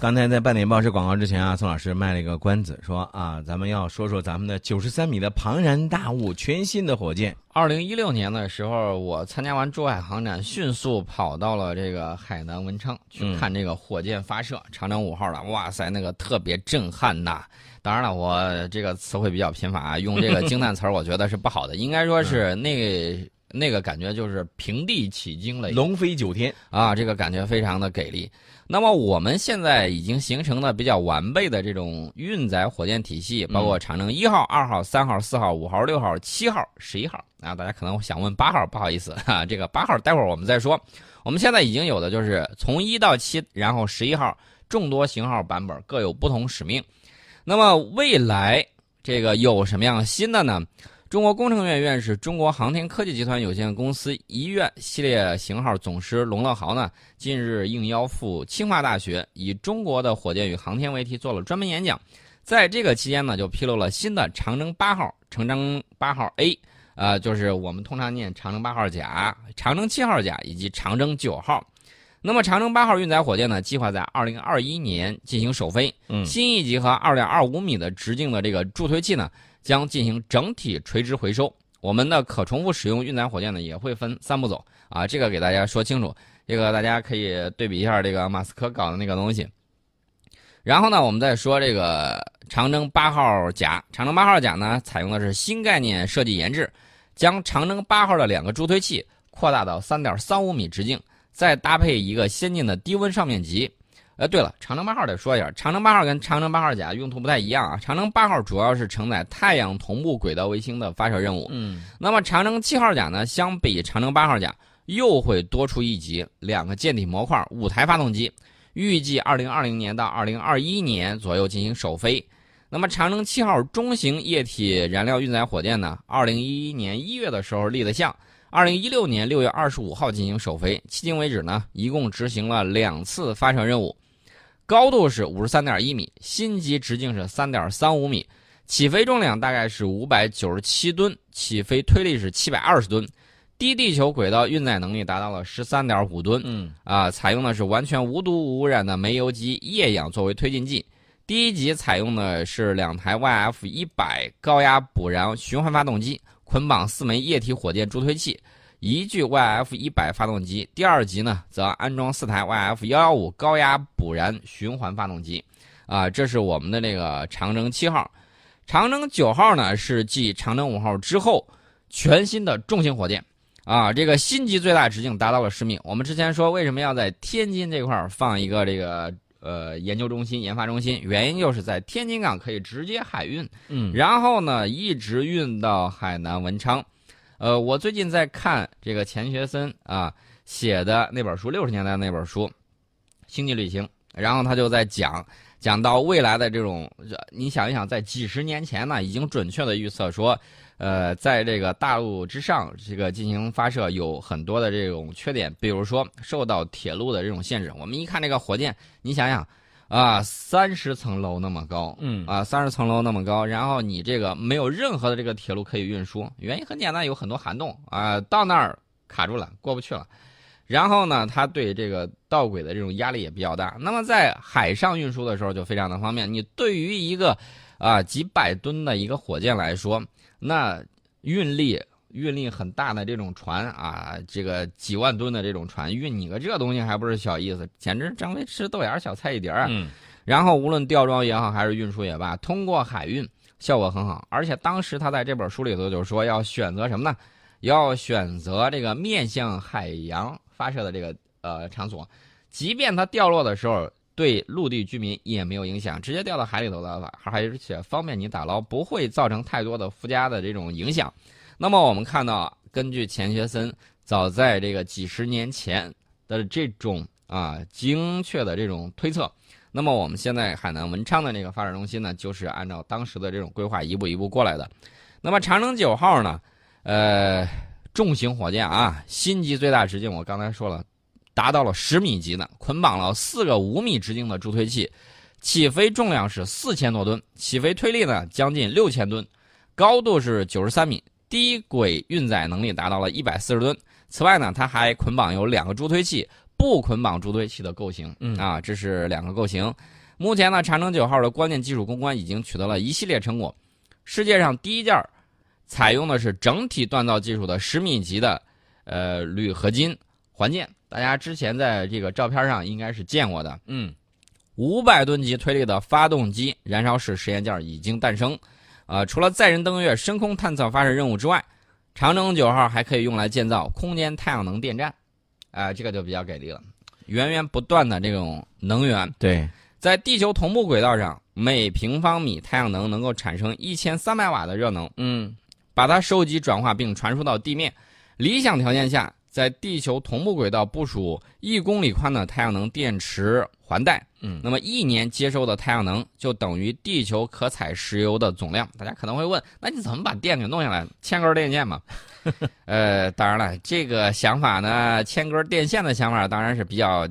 刚才在半点报时广告之前啊，宋老师卖了一个关子，说啊，咱们要说说咱们的九十三米的庞然大物，全新的火箭。二零一六年的时候，我参加完珠海航展，迅速跑到了这个海南文昌去看这个火箭发射，长征五号了，哇塞，那个特别震撼呐！当然了，我这个词汇比较贫乏，用这个 惊叹词儿，我觉得是不好的，应该说是那。那个感觉就是平地起惊雷，龙飞九天啊！这个感觉非常的给力。那么我们现在已经形成了比较完备的这种运载火箭体系，包括长征一号、二号、三号、四号、五号、六号、七号、十一号啊。大家可能想问八号，不好意思 啊，这个八号待会儿我们再说。我们现在已经有的就是从一到七，然后十一号众多型号版本各有不同使命。那么未来这个有什么样新的呢？中国工程院院士、中国航天科技集团有限公司一院系列型号总师龙乐豪呢，近日应邀赴清华大学，以“中国的火箭与航天”为题做了专门演讲。在这个期间呢，就披露了新的长征八号、长征八号 A，呃，就是我们通常念长征八号甲、长征七号甲以及长征九号。那么，长征八号运载火箭呢，计划在二零二一年进行首飞。嗯，新一级和二点二五米的直径的这个助推器呢。将进行整体垂直回收。我们的可重复使用运载火箭呢，也会分三步走啊，这个给大家说清楚。这个大家可以对比一下这个马斯克搞的那个东西。然后呢，我们再说这个长征八号甲。长征八号甲呢，采用的是新概念设计研制，将长征八号的两个助推器扩大到三点三五米直径，再搭配一个先进的低温上面级。呃，对了，长征八号得说一下，长征八号跟长征八号甲用途不太一样啊。长征八号主要是承载太阳同步轨道卫星的发射任务，嗯，那么长征七号甲呢，相比长征八号甲又会多出一级，两个舰体模块，五台发动机，预计二零二零年到二零二一年左右进行首飞。那么长征七号中型液体燃料运载火箭呢，二零一一年一月的时候立的项。二零一六年六月二十五号进行首飞，迄今为止呢，一共执行了两次发射任务。高度是五十三点一米，新级直径是三点三五米，起飞重量大概是五百九十七吨，起飞推力是七百二十吨，低地球轨道运载能力达到了十三点五吨。嗯，啊，采用的是完全无毒无污染的煤油及液氧作为推进剂。第一级采用的是两台 YF 一百高压补燃循环发动机，捆绑四枚液体火箭助推器。一具 YF 一百发动机，第二级呢则安装四台 YF 幺幺五高压补燃循环发动机，啊，这是我们的这个长征七号，长征九号呢是继长征五号之后全新的重型火箭，啊，这个新级最大直径达到了十米。我们之前说为什么要在天津这块放一个这个呃研究中心、研发中心，原因就是在天津港可以直接海运，嗯，然后呢一直运到海南文昌。呃，我最近在看这个钱学森啊写的那本书，六十年代那本书《星际旅行》，然后他就在讲讲到未来的这种，你想一想，在几十年前呢，已经准确的预测说，呃，在这个大陆之上这个进行发射有很多的这种缺点，比如说受到铁路的这种限制。我们一看这个火箭，你想想。啊，三十层楼那么高，嗯，啊，三十层楼那么高，然后你这个没有任何的这个铁路可以运输，原因很简单，有很多涵洞啊，到那儿卡住了，过不去了。然后呢，它对这个道轨的这种压力也比较大。那么在海上运输的时候就非常的方便。你对于一个啊几百吨的一个火箭来说，那运力。运力很大的这种船啊，这个几万吨的这种船运你个这东西还不是小意思，简直张飞吃豆芽小菜一碟儿。嗯，然后无论吊装也好，还是运输也罢，通过海运效果很好。而且当时他在这本书里头就说要选择什么呢？要选择这个面向海洋发射的这个呃场所，即便它掉落的时候对陆地居民也没有影响，直接掉到海里头的话，而且方便你打捞，不会造成太多的附加的这种影响。那么我们看到，根据钱学森早在这个几十年前的这种啊精确的这种推测，那么我们现在海南文昌的这个发展中心呢，就是按照当时的这种规划一步一步过来的。那么长征九号呢，呃，重型火箭啊，星级最大直径我刚才说了，达到了十米级的，捆绑了四个五米直径的助推器，起飞重量是四千多吨，起飞推力呢将近六千吨，高度是九十三米。低轨运载能力达到了一百四十吨。此外呢，它还捆绑有两个助推器，不捆绑助推器的构型。嗯啊，这是两个构型。目前呢，长征九号的关键技术攻关已经取得了一系列成果。世界上第一件儿采用的是整体锻造技术的十米级的呃铝合金环件，大家之前在这个照片上应该是见过的。嗯五百吨级推力的发动机燃烧室实验件已经诞生。呃，除了载人登月、深空探测发射任务之外，长征九号还可以用来建造空间太阳能电站。啊、这个就比较给力了，源源不断的这种能源，对，在地球同步轨道上，每平方米太阳能能够产生一千三百瓦的热能，嗯把它收集、转化并传输到地面。理想条件下，在地球同步轨道部署一公里宽的太阳能电池环带，嗯那么一年接收的太阳能就等于地球可采石油的总量。大家可能会问，那你怎么把电给弄下来？牵根电线嘛。呃，当然了，这个想法呢，牵根电线的想法当然是比较，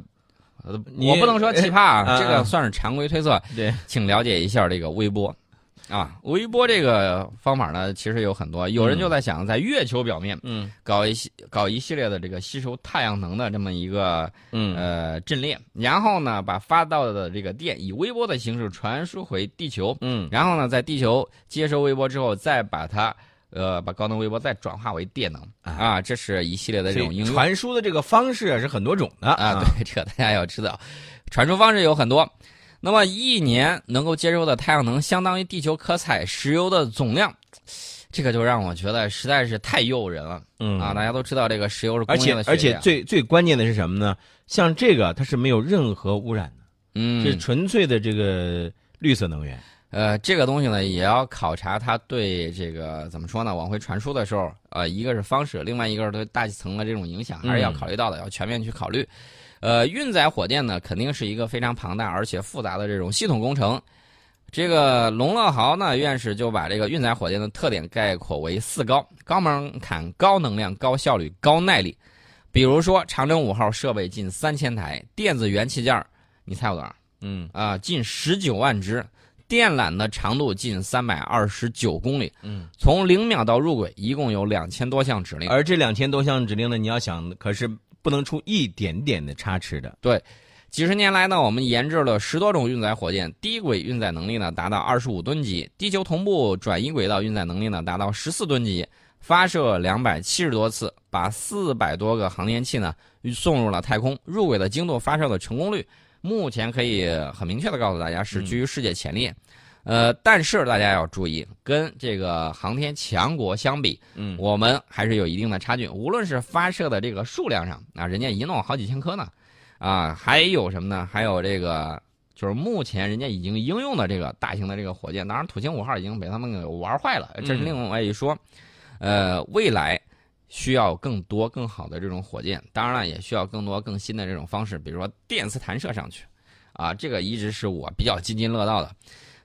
我不能说奇葩啊，呃这个算是常规推测。对，请了解一下这个微波。啊，微波这个方法呢，其实有很多。有人就在想，在月球表面嗯搞一系搞一系列的这个吸收太阳能的这么一个嗯呃阵列，然后呢，把发到的这个电以微波的形式传输回地球，嗯然后呢，在地球接收微波之后，再把它呃把高能微波再转化为电能啊，这是一系列的这种应用。传输的这个方式啊是很多种的啊，对，这个大家要知道，传输方式有很多。那么一年能够接收的太阳能相当于地球可采石油的总量，这个就让我觉得实在是太诱人了嗯啊！大家都知道这个石油是工而且业的血液啊而且最最关键的是什么呢？像这个它是没有任何污染的，嗯是纯粹的这个绿色能源。呃，这个东西呢，也要考察它对这个怎么说呢？往回传输的时候，呃，一个是方式，另外一个是对大气层的这种影响，还是要嗯考虑到的，要全面去考虑。呃，运载火箭呢，肯定是一个非常庞大而且复杂的这种系统工程。这个龙乐豪呢院士就把这个运载火箭的特点概括为四高：高门槛、高能量、高效率、高耐力。比如说，长征五号设备近三千台，电子元器件，你猜有多少？嗯啊，近十九万只，电缆的长度近三百二十九公里，嗯，从零秒到入轨，一共有两千多项指令。而这两千多项指令呢，你要想可是不能出一点点的差池的。对几十年来呢，我们研制了十多种运载火箭，低轨运载能力呢达到二十五吨级，地球同步转移轨道运载能力呢达到十四吨级，发射两百七十多次，把四百多个航天器呢送入了太空，入轨的精度、发射的成功率，目前可以很明确的告诉大家是居于世界前列。呃，但是大家要注意，跟这个航天强国相比，嗯我们还是有一定的差距。无论是发射的这个数量上啊，人家一弄好几千颗呢，啊，还有什么呢？还有这个就是目前人家已经应用的这个大型的这个火箭，当然土星五号已经被他们给玩坏了，这是另外一说。呃，未来需要更多更好的这种火箭，当然了，也需要更多更新的这种方式，比如说电磁弹射上去，啊，这个一直是我比较津津乐道的。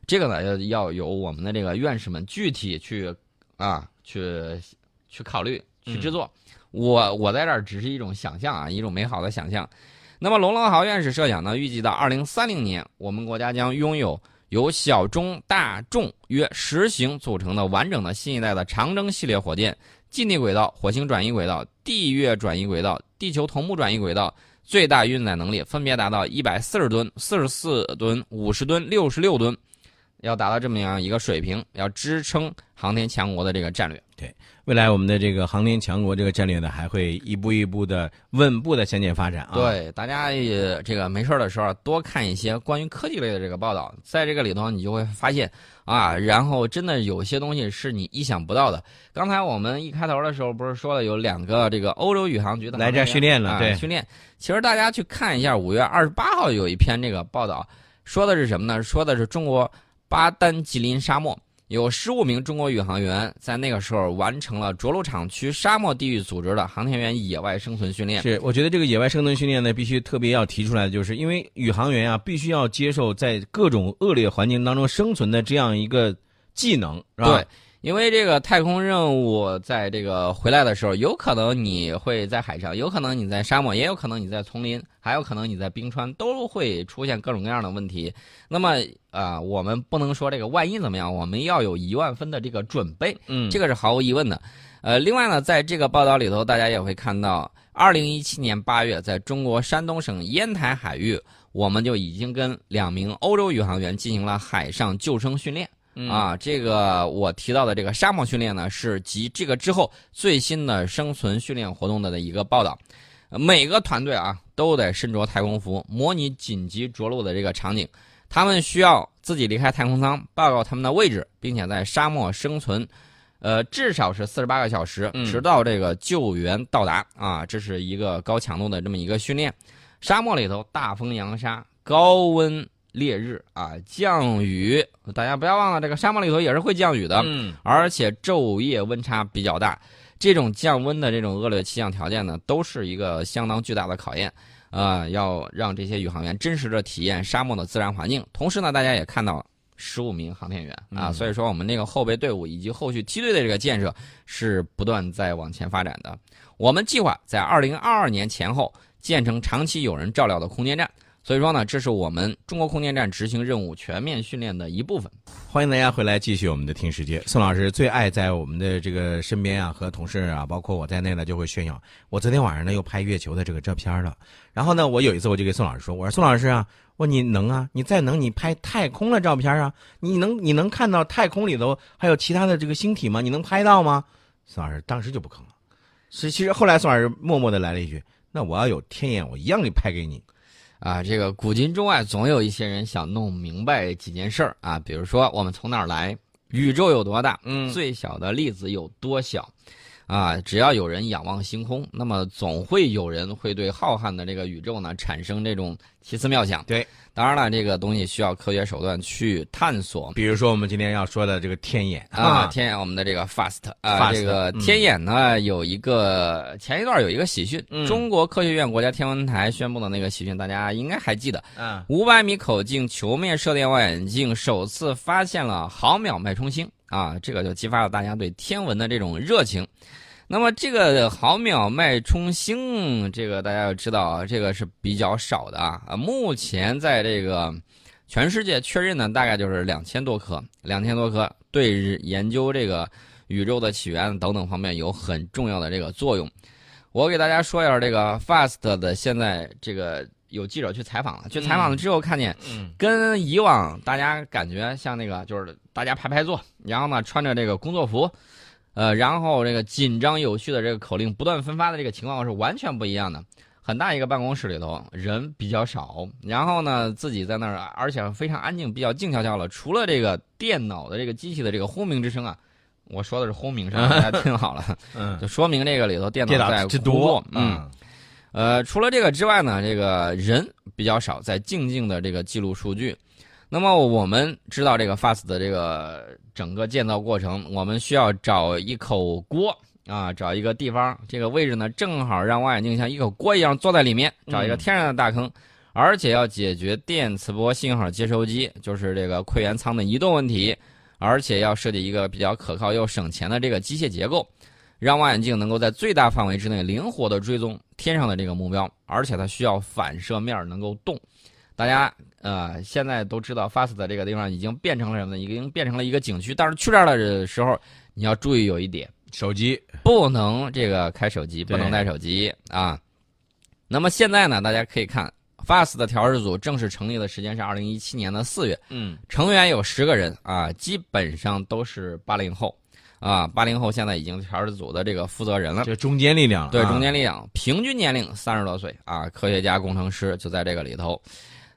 这个呢，要要由我们的这个院士们具体去啊，去去考虑去制作。我我在这儿只是一种想象啊，一种美好的想象。那么，龙乐豪院士设想呢，预计到二零三零年，我们国家将拥有由小中大重约十型组成的完整的新一代的长征系列火箭，近地轨道、火星转移轨道、地月转移轨道、地球同步转移轨道，最大运载能力分别达到一百四十吨、四十四吨、五十吨、六十六吨，要达到这么样一个水平，要支撑航天强国的这个战略。对未来我们的这个航天强国这个战略呢，还会一步一步的稳步的向前发展啊。，对，大家也这个没事儿的时候多看一些关于科技类的这个报道，在这个里头你就会发现啊，然后真的有些东西是你意想不到的。刚才我们一开头的时候不是说了有两个这个欧洲宇航局的来这训练了对啊训练。其实大家去看一下五月二十八号有一篇这个报道，说的是什么呢？说的是中国巴丹吉林沙漠。有十五名中国宇航员在那个时候完成了着陆场区沙漠地域组织的航天员野外生存训练。是我觉得这个野外生存训练呢，必须特别要提出来的，就是因为宇航员啊，必须要接受在各种恶劣环境当中生存的这样一个技能，是吧？对，因为这个太空任务在这个回来的时候，有可能你会在海上，有可能你在沙漠，也有可能你在丛林，还有可能你在冰川，都会出现各种各样的问题。那么啊、我们不能说这个万一怎么样，我们要有一万分的这个准备，嗯，这个是毫无疑问的。呃，另外呢，在这个报道里头，大家也会看到，二零一七年八月，在中国山东省烟台海域，我们就已经跟两名欧洲宇航员进行了海上救生训练。啊，这个我提到的这个沙漠训练呢，是集这个之后最新的生存训练活动的一个报道。每个团队啊，都得身着太空服，模拟紧急着陆的这个场景。他们需要自己离开太空舱，报告他们的位置，并且在沙漠生存，呃，至少是四十八个小时，直到这个救援到达。啊，这是一个高强度的这么一个训练。沙漠里头大风扬沙，高温。烈日啊，降雨，大家不要忘了，这个沙漠里头也是会降雨的，嗯，而且昼夜温差比较大，这种降温的这种恶劣气象条件呢，都是一个相当巨大的考验，啊，要让这些宇航员真实的体验沙漠的自然环境。同时呢，大家也看到十五名航天员啊，所以说我们那个后备队伍以及后续梯队的这个建设是不断在往前发展的。我们计划在二零二二年前后建成长期有人照料的空间站。所以说呢，这是我们中国空间站执行任务全面训练的一部分。欢迎大家回来继续我们的听世界。宋老师最爱在我们的这个身边啊，和同事啊，包括我在内呢，就会炫耀。我昨天晚上呢又拍月球的这个照片了。然后呢，我有一次我就给宋老师说：“我说宋老师啊，我你能啊？你再能，你拍太空的照片啊？你能你能看到太空里头还有其他的这个星体吗？你能拍到吗？”宋老师当时就不吭了。所以其实后来宋老师默默的来了一句：“那我要有天眼，我一样给拍给你。”啊，这个古今中外总有一些人想弄明白几件事儿啊，比如说我们从哪儿来，宇宙有多大，嗯，最小的粒子有多小。啊，只要有人仰望星空，那么总会有人会对浩瀚的这个宇宙呢产生这种奇思妙想。对，当然了，这个东西需要科学手段去探索。比如说我们今天要说的这个天眼啊，天眼，我们的这个 FAST 啊，这个天眼呢有一个前一段有一个喜讯，中国科学院国家天文台宣布的那个喜讯，大家应该还记得。嗯，五百米口径球面射电望远镜首次发现了毫秒脉冲星。啊，这个就激发了大家对天文的这种热情。那么，这个毫秒脉冲星，这个大家要知道啊，这个是比较少的啊。啊，目前在这个全世界确认呢大概就是两千多颗，两千多颗，对研究这个宇宙的起源等等方面有很重要的这个作用。我给大家说一下这个 FAST 的现在这个。有记者去采访了，去采访了之后，看见跟以往大家感觉像那个，就是大家排排坐，然后呢穿着这个工作服，呃，然后这个紧张有序的这个口令不断分发的这个情况是完全不一样的。很大一个办公室里头人比较少，然后呢自己在那儿，而且非常安静，比较静悄悄了。除了这个电脑的这个机器的这个轰鸣之声啊，我说的是轰鸣声，大家听好了，嗯，就说明这个里头电脑在工作，嗯。呃，除了这个之外呢，这个人比较少，在静静的这个记录数据。那么我们知道这个 FAST 的这个整个建造过程，我们需要找一口锅啊，找一个地方，这个位置呢正好让望远镜像一口锅一样坐在里面，找一个天然的大坑，而且要解决电磁波信号接收机，就是这个馈源舱的移动问题，而且要设计一个比较可靠又省钱的这个机械结构。让望远镜能够在最大范围之内灵活的追踪天上的这个目标，而且它需要反射面能够动。大家呃现在都知道，FAST 这个地方已经变成了什么呢？已经变成了一个景区。但是去这儿的时候，你要注意有一点，手机不能这个开手机，不能带手机啊。那么现在呢，大家可以看 FAST 的调试组正式成立的时间是二零一七年的四月，嗯，成员有十个人啊，基本上都是八零后。啊，八零后现在已经调试组的这个负责人了，就中坚力量了。对，中坚力量，平均年龄三十多岁啊，科学家、工程师就在这个里头。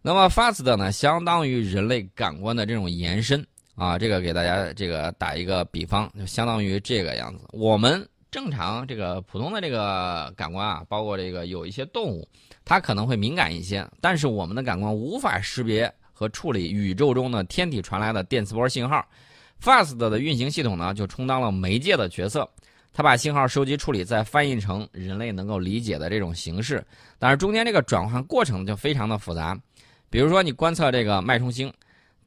那么，FAST 呢，相当于人类感官的这种延伸啊。这个给大家这个打一个比方，就相当于这个样子。我们正常这个普通的这个感官啊，包括这个有一些动物，它可能会敏感一些，但是我们的感官无法识别和处理宇宙中的天体传来的电磁波信号。FAST 的运行系统呢，就充当了媒介的角色，它把信号收集处理，再翻译成人类能够理解的这种形式。但是中间这个转换过程就非常的复杂。比如说，你观测这个脉冲星，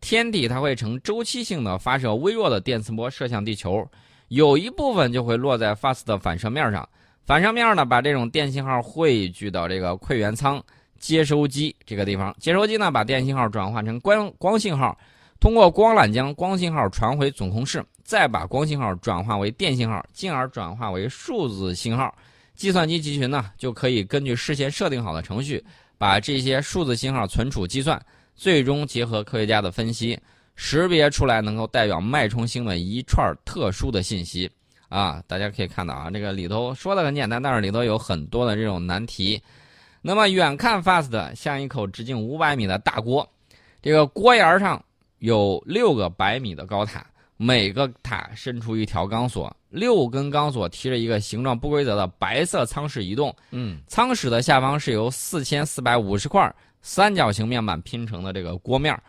天体它会呈周期性的发射微弱的电磁波射向地球，有一部分就会落在 FAST 的反射面上，反射面呢把这种电信号汇聚到这个馈源舱接收机这个地方，接收机呢把电信号转换成光光信号。通过光缆将光信号传回总控室，再把光信号转化为电信号，进而转化为数字信号。计算机集群呢，就可以根据事先设定好的程序，把这些数字信号存储计算，最终结合科学家的分析，识别出来能够代表脉冲星的一串特殊的信息。啊，大家可以看到啊，这个里头说的很简单，但是里头有很多的这种难题。那么远看 FAST 像一口直径五百米的大锅，这个锅沿上有六个百米的高塔，每个塔伸出一条钢索，六根钢索提着一个形状不规则的白色舱室移动。嗯，舱室的下方是由四千四百五十块三角形面板拼成的这个锅面，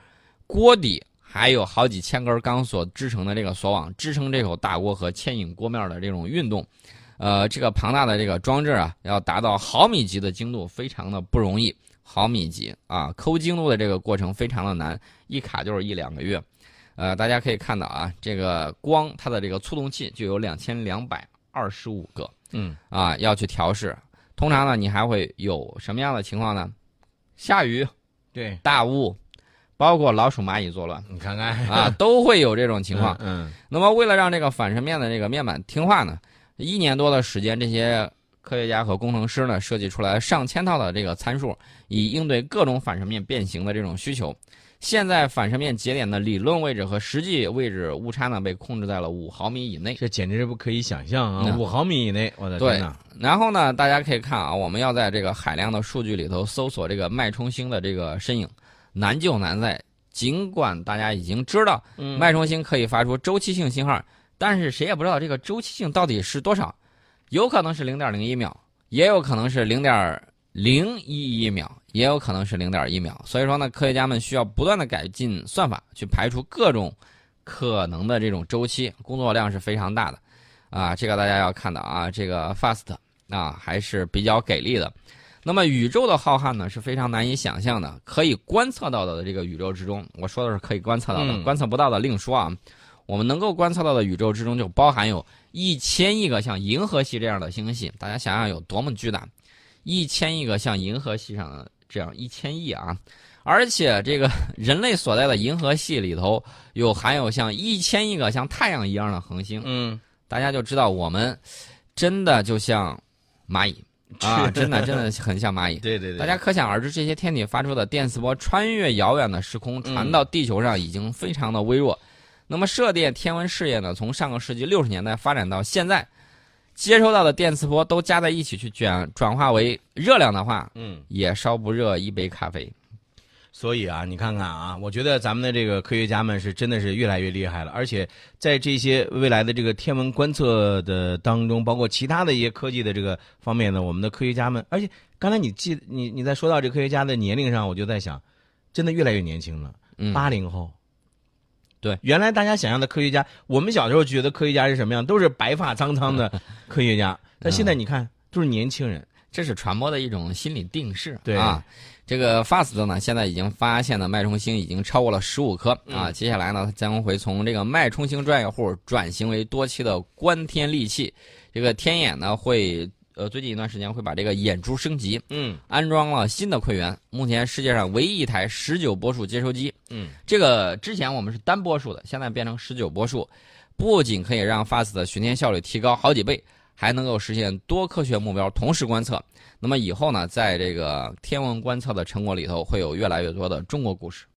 锅底。还有好几千根钢索支撑的这个锁网，支撑这口大锅和牵引锅面的这种运动，呃，这个庞大的这个装置啊，要达到毫米级的精度，非常的不容易。毫米级啊，抠精度的这个过程非常的难，一卡就是一两个月。呃，大家可以看到啊，这个光它的这个促动器就有两千两百二十五个，嗯，啊，要去调试。通常呢，你还会有什么样的情况呢？下雨，对，大雾。包括老鼠、蚂蚁作乱，你看看啊，都会有这种情况。嗯，那么为了让这个反射面的这个面板听话呢，一年多的时间，这些科学家和工程师呢设计出来上千套的这个参数，以应对各种反射面变形的这种需求。现在反射面节点的理论位置和实际位置误差呢被控制在了五毫米以内，这简直是不可以想象啊！五毫米以内，我的天呐！然后呢，大家可以看啊，我们要在这个海量的数据里头搜索这个脉冲星的这个身影。难就难在，尽管大家已经知道脉冲星可以发出周期性信号，但是谁也不知道这个周期性到底是多少，有可能是零点零一秒，也有可能是零点零一一秒，也有可能是零点一秒。所以说呢，科学家们需要不断的改进算法，去排除各种可能的这种周期，工作量是非常大的。啊，这个大家要看到啊，这个 FAST 啊还是比较给力的。那么宇宙的浩瀚呢是非常难以想象的，可以观测到的这个宇宙之中，我说的是可以观测到的，观测不到的另说啊。我们能够观测到的宇宙之中就包含有一千亿个像银河系这样的星系，大家想想有多么巨大，一千亿个像银河系上的这样一千亿啊！而且这个人类所在的银河系里头有含有像一千亿个像太阳一样的恒星，嗯，大家就知道我们真的就像蚂蚁。啊，真的真的很像蚂蚁。对对对，大家可想而知，这些天体发出的电磁波穿越遥远的时空，传到地球上已经非常的微弱。那么射电天文事业呢，从上个世纪六十年代发展到现在，接收到的电磁波都加在一起去卷转化为热量的话，嗯，也烧不热一杯咖啡。所以啊，你看看啊，我觉得咱们的这个科学家们是真的是越来越厉害了，而且在这些未来的这个天文观测的当中，包括其他的一些科技的这个方面呢，我们的科学家们，而且刚才你记你你在说到这科学家的年龄上，我就在想，真的越来越年轻了，八零后，对，原来大家想象的科学家，我们小时候觉得科学家是什么样，都是白发苍苍的 科学家，但现在你看都是年轻人，这是传播的一种心理定势，对啊。这个 FAST 呢，现在已经发现的脉冲星已经超过了十五颗啊！接下来呢，将会从这个脉冲星专业户转型为多期的观天利器。这个天眼呢，会呃最近一段时间会把这个眼珠升级，嗯，安装了新的馈源。目前世界上唯一一台十九波束接收机，嗯，这个之前我们是单波束的，现在变成十九波束，不仅可以让 FAST 的巡天效率提高好几倍。还能够实现多科学目标同时观测，那么以后呢，在这个天文观测的成果里头，会有越来越多的中国故事。